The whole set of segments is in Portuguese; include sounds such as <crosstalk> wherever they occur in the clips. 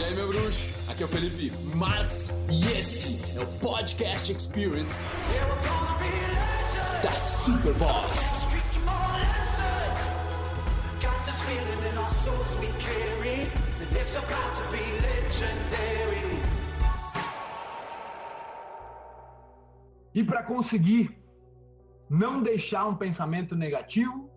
E aí, meu bruxo? Aqui é o Felipe Marx e esse é o Podcast Experience da Superboss. E para conseguir não deixar um pensamento negativo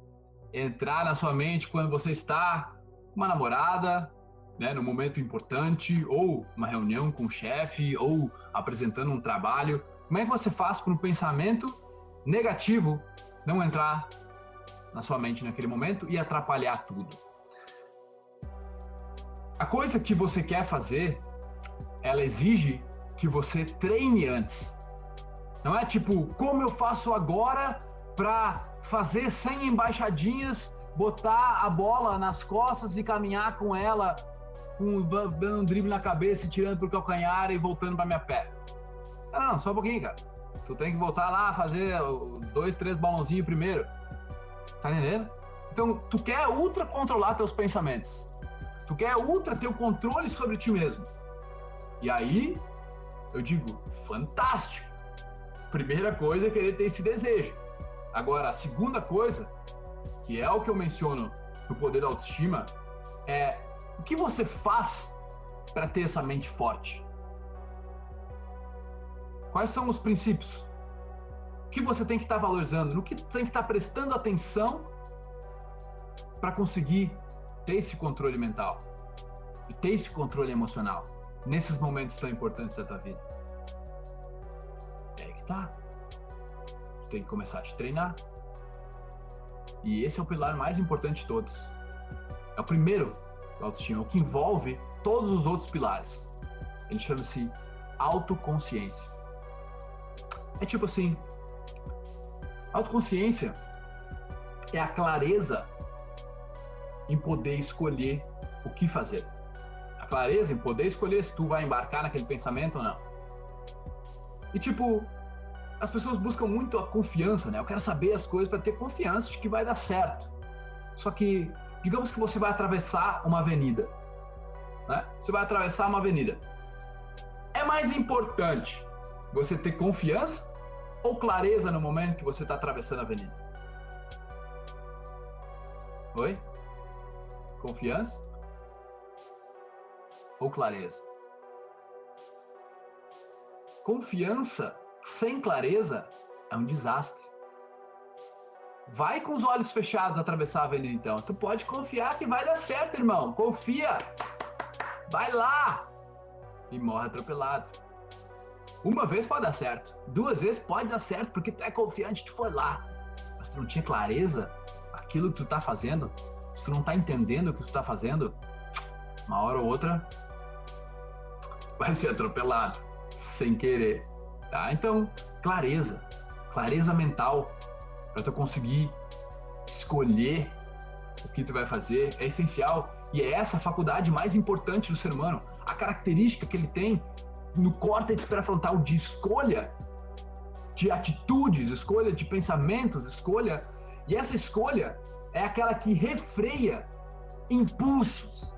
entrar na sua mente quando você está com uma namorada, né, no momento importante, ou uma reunião com o chefe, ou apresentando um trabalho, como é que você faz para um pensamento negativo não entrar na sua mente naquele momento e atrapalhar tudo? A coisa que você quer fazer, ela exige que você treine antes. Não é tipo, como eu faço agora para fazer 100 embaixadinhas, botar a bola nas costas e caminhar com ela, com, dando um drible na cabeça e tirando pro calcanhar e voltando para minha pé. Não, não, só um pouquinho, cara. Tu tem que voltar lá, fazer os dois, três balãozinhos primeiro. Tá entendendo? Então, tu quer ultra controlar teus pensamentos. Tu quer ultra ter o controle sobre ti mesmo. E aí, eu digo, fantástico. Primeira coisa é querer ter esse desejo. Agora, a segunda coisa, que é o que eu menciono no poder da autoestima, é o que você faz para ter essa mente forte? Quais são os princípios? O que você tem que estar tá valorizando? No que tem que estar tá prestando atenção para conseguir ter esse controle mental e ter esse controle emocional nesses momentos tão importantes da tua vida? É aí que tá tem que começar a te treinar. E esse é o pilar mais importante de todos. É o primeiro autoestima, o que envolve todos os outros pilares. Ele chama-se autoconsciência. É tipo assim, autoconsciência é a clareza em poder escolher o que fazer. A clareza em poder escolher se tu vai embarcar naquele pensamento ou não. E tipo, as pessoas buscam muito a confiança, né? Eu quero saber as coisas para ter confiança de que vai dar certo. Só que, digamos que você vai atravessar uma avenida, né? Você vai atravessar uma avenida. É mais importante você ter confiança ou clareza no momento que você está atravessando a avenida? Oi? Confiança ou clareza? Confiança sem clareza é um desastre. Vai com os olhos fechados atravessar a avenida então. Tu pode confiar que vai dar certo, irmão. Confia. Vai lá. E morre atropelado. Uma vez pode dar certo. Duas vezes pode dar certo porque tu é confiante, tu foi lá. Mas tu não tinha clareza aquilo que tu tá fazendo. Se tu não tá entendendo o que tu tá fazendo, uma hora ou outra vai ser atropelado sem querer. Tá? Então, clareza, clareza mental para tu conseguir escolher o que tu vai fazer é essencial e é essa a faculdade mais importante do ser humano. A característica que ele tem no córtex pré-frontal de escolha de atitudes, escolha de pensamentos, escolha. E essa escolha é aquela que refreia impulsos,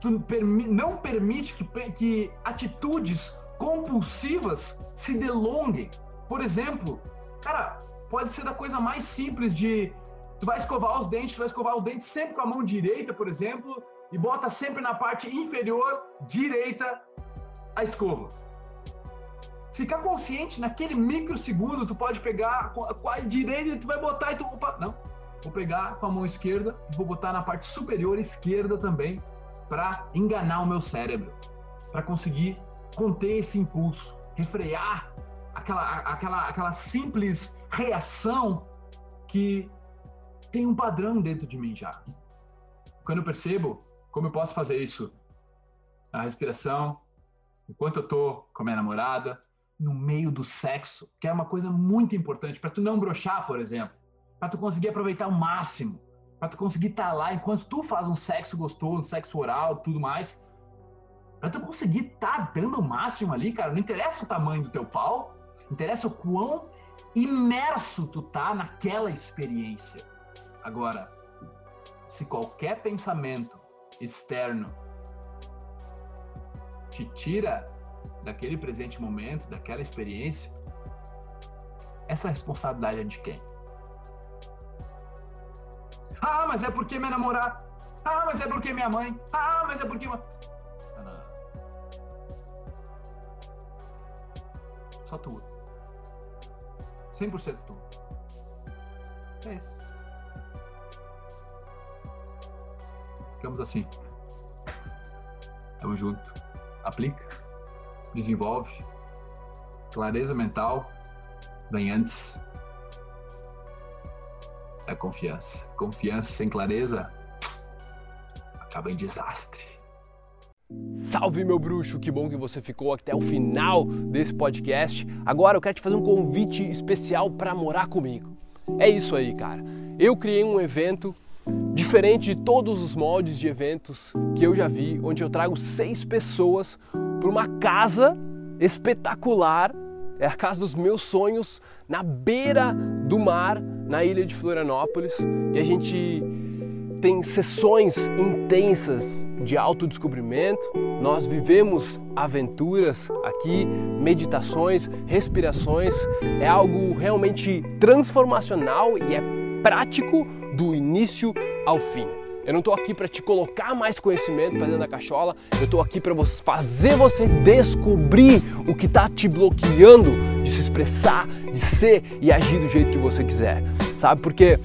que não permite que, que atitudes compulsivas se delonguem. Por exemplo, cara, pode ser da coisa mais simples de tu vai escovar os dentes, tu vai escovar o dente sempre com a mão direita, por exemplo, e bota sempre na parte inferior direita a escova. Ficar consciente naquele microsegundo, tu pode pegar com a direita e tu vai botar e tu opa, não. Vou pegar com a mão esquerda vou botar na parte superior esquerda também para enganar o meu cérebro, para conseguir conter esse impulso, refrear aquela, aquela, aquela simples reação que tem um padrão dentro de mim já. Quando eu percebo como eu posso fazer isso na respiração, enquanto eu tô com a minha namorada, no meio do sexo, que é uma coisa muito importante para tu não brochar, por exemplo, para tu conseguir aproveitar o máximo, para tu conseguir estar tá lá enquanto tu faz um sexo gostoso, sexo oral, tudo mais, Pra tu conseguir tá dando o máximo ali, cara, não interessa o tamanho do teu pau, interessa o quão imerso tu tá naquela experiência. Agora, se qualquer pensamento externo te tira daquele presente momento, daquela experiência, essa responsabilidade é de quem? Ah, mas é porque minha namorada. Ah, mas é porque minha mãe. Ah, mas é porque. Não. Só tu. 100% tu. É isso. Ficamos assim. Tamo junto. Aplica. Desenvolve. Clareza mental vem antes da confiança. Confiança sem clareza acaba em desastre. Salve meu bruxo, que bom que você ficou até o final desse podcast. Agora eu quero te fazer um convite especial para morar comigo. É isso aí, cara. Eu criei um evento diferente de todos os moldes de eventos que eu já vi, onde eu trago seis pessoas para uma casa espetacular é a casa dos meus sonhos, na beira do mar, na ilha de Florianópolis. E a gente tem sessões intensas de autodescobrimento. Nós vivemos aventuras aqui, meditações, respirações. É algo realmente transformacional e é prático do início ao fim. Eu não estou aqui para te colocar mais conhecimento para dentro da cachola. Eu estou aqui para fazer você descobrir o que está te bloqueando de se expressar, de ser e agir do jeito que você quiser, sabe? Porque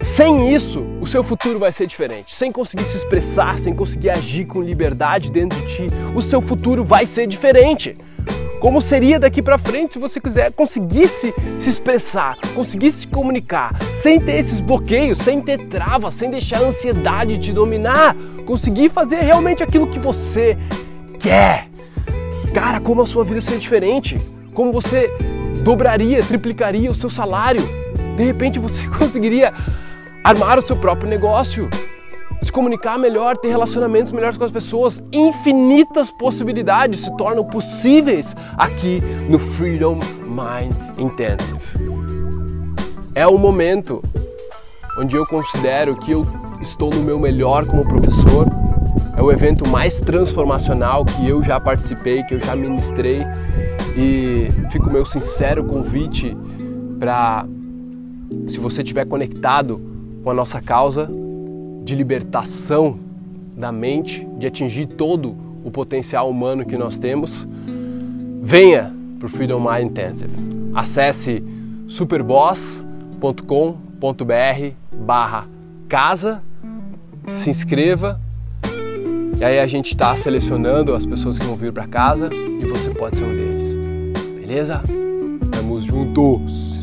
sem isso, o seu futuro vai ser diferente. Sem conseguir se expressar, sem conseguir agir com liberdade dentro de ti, o seu futuro vai ser diferente como seria daqui para frente se você quiser conseguisse se expressar, conseguisse se comunicar, sem ter esses bloqueios, sem ter travas, sem deixar a ansiedade te dominar, conseguir fazer realmente aquilo que você quer. Cara, como a sua vida seria diferente, como você dobraria, triplicaria o seu salário. De repente você <laughs> conseguiria armar o seu próprio negócio se comunicar melhor, ter relacionamentos melhores com as pessoas. Infinitas possibilidades se tornam possíveis aqui no Freedom Mind Intensive. É o momento onde eu considero que eu estou no meu melhor como professor. É o evento mais transformacional que eu já participei, que eu já ministrei. E fica o meu sincero convite para, se você estiver conectado com a nossa causa, de libertação da mente, de atingir todo o potencial humano que nós temos, venha para o Freedom Mind Intensive. Acesse superboss.com.br barra casa, se inscreva e aí a gente está selecionando as pessoas que vão vir para casa e você pode ser um deles. Beleza? Tamo juntos!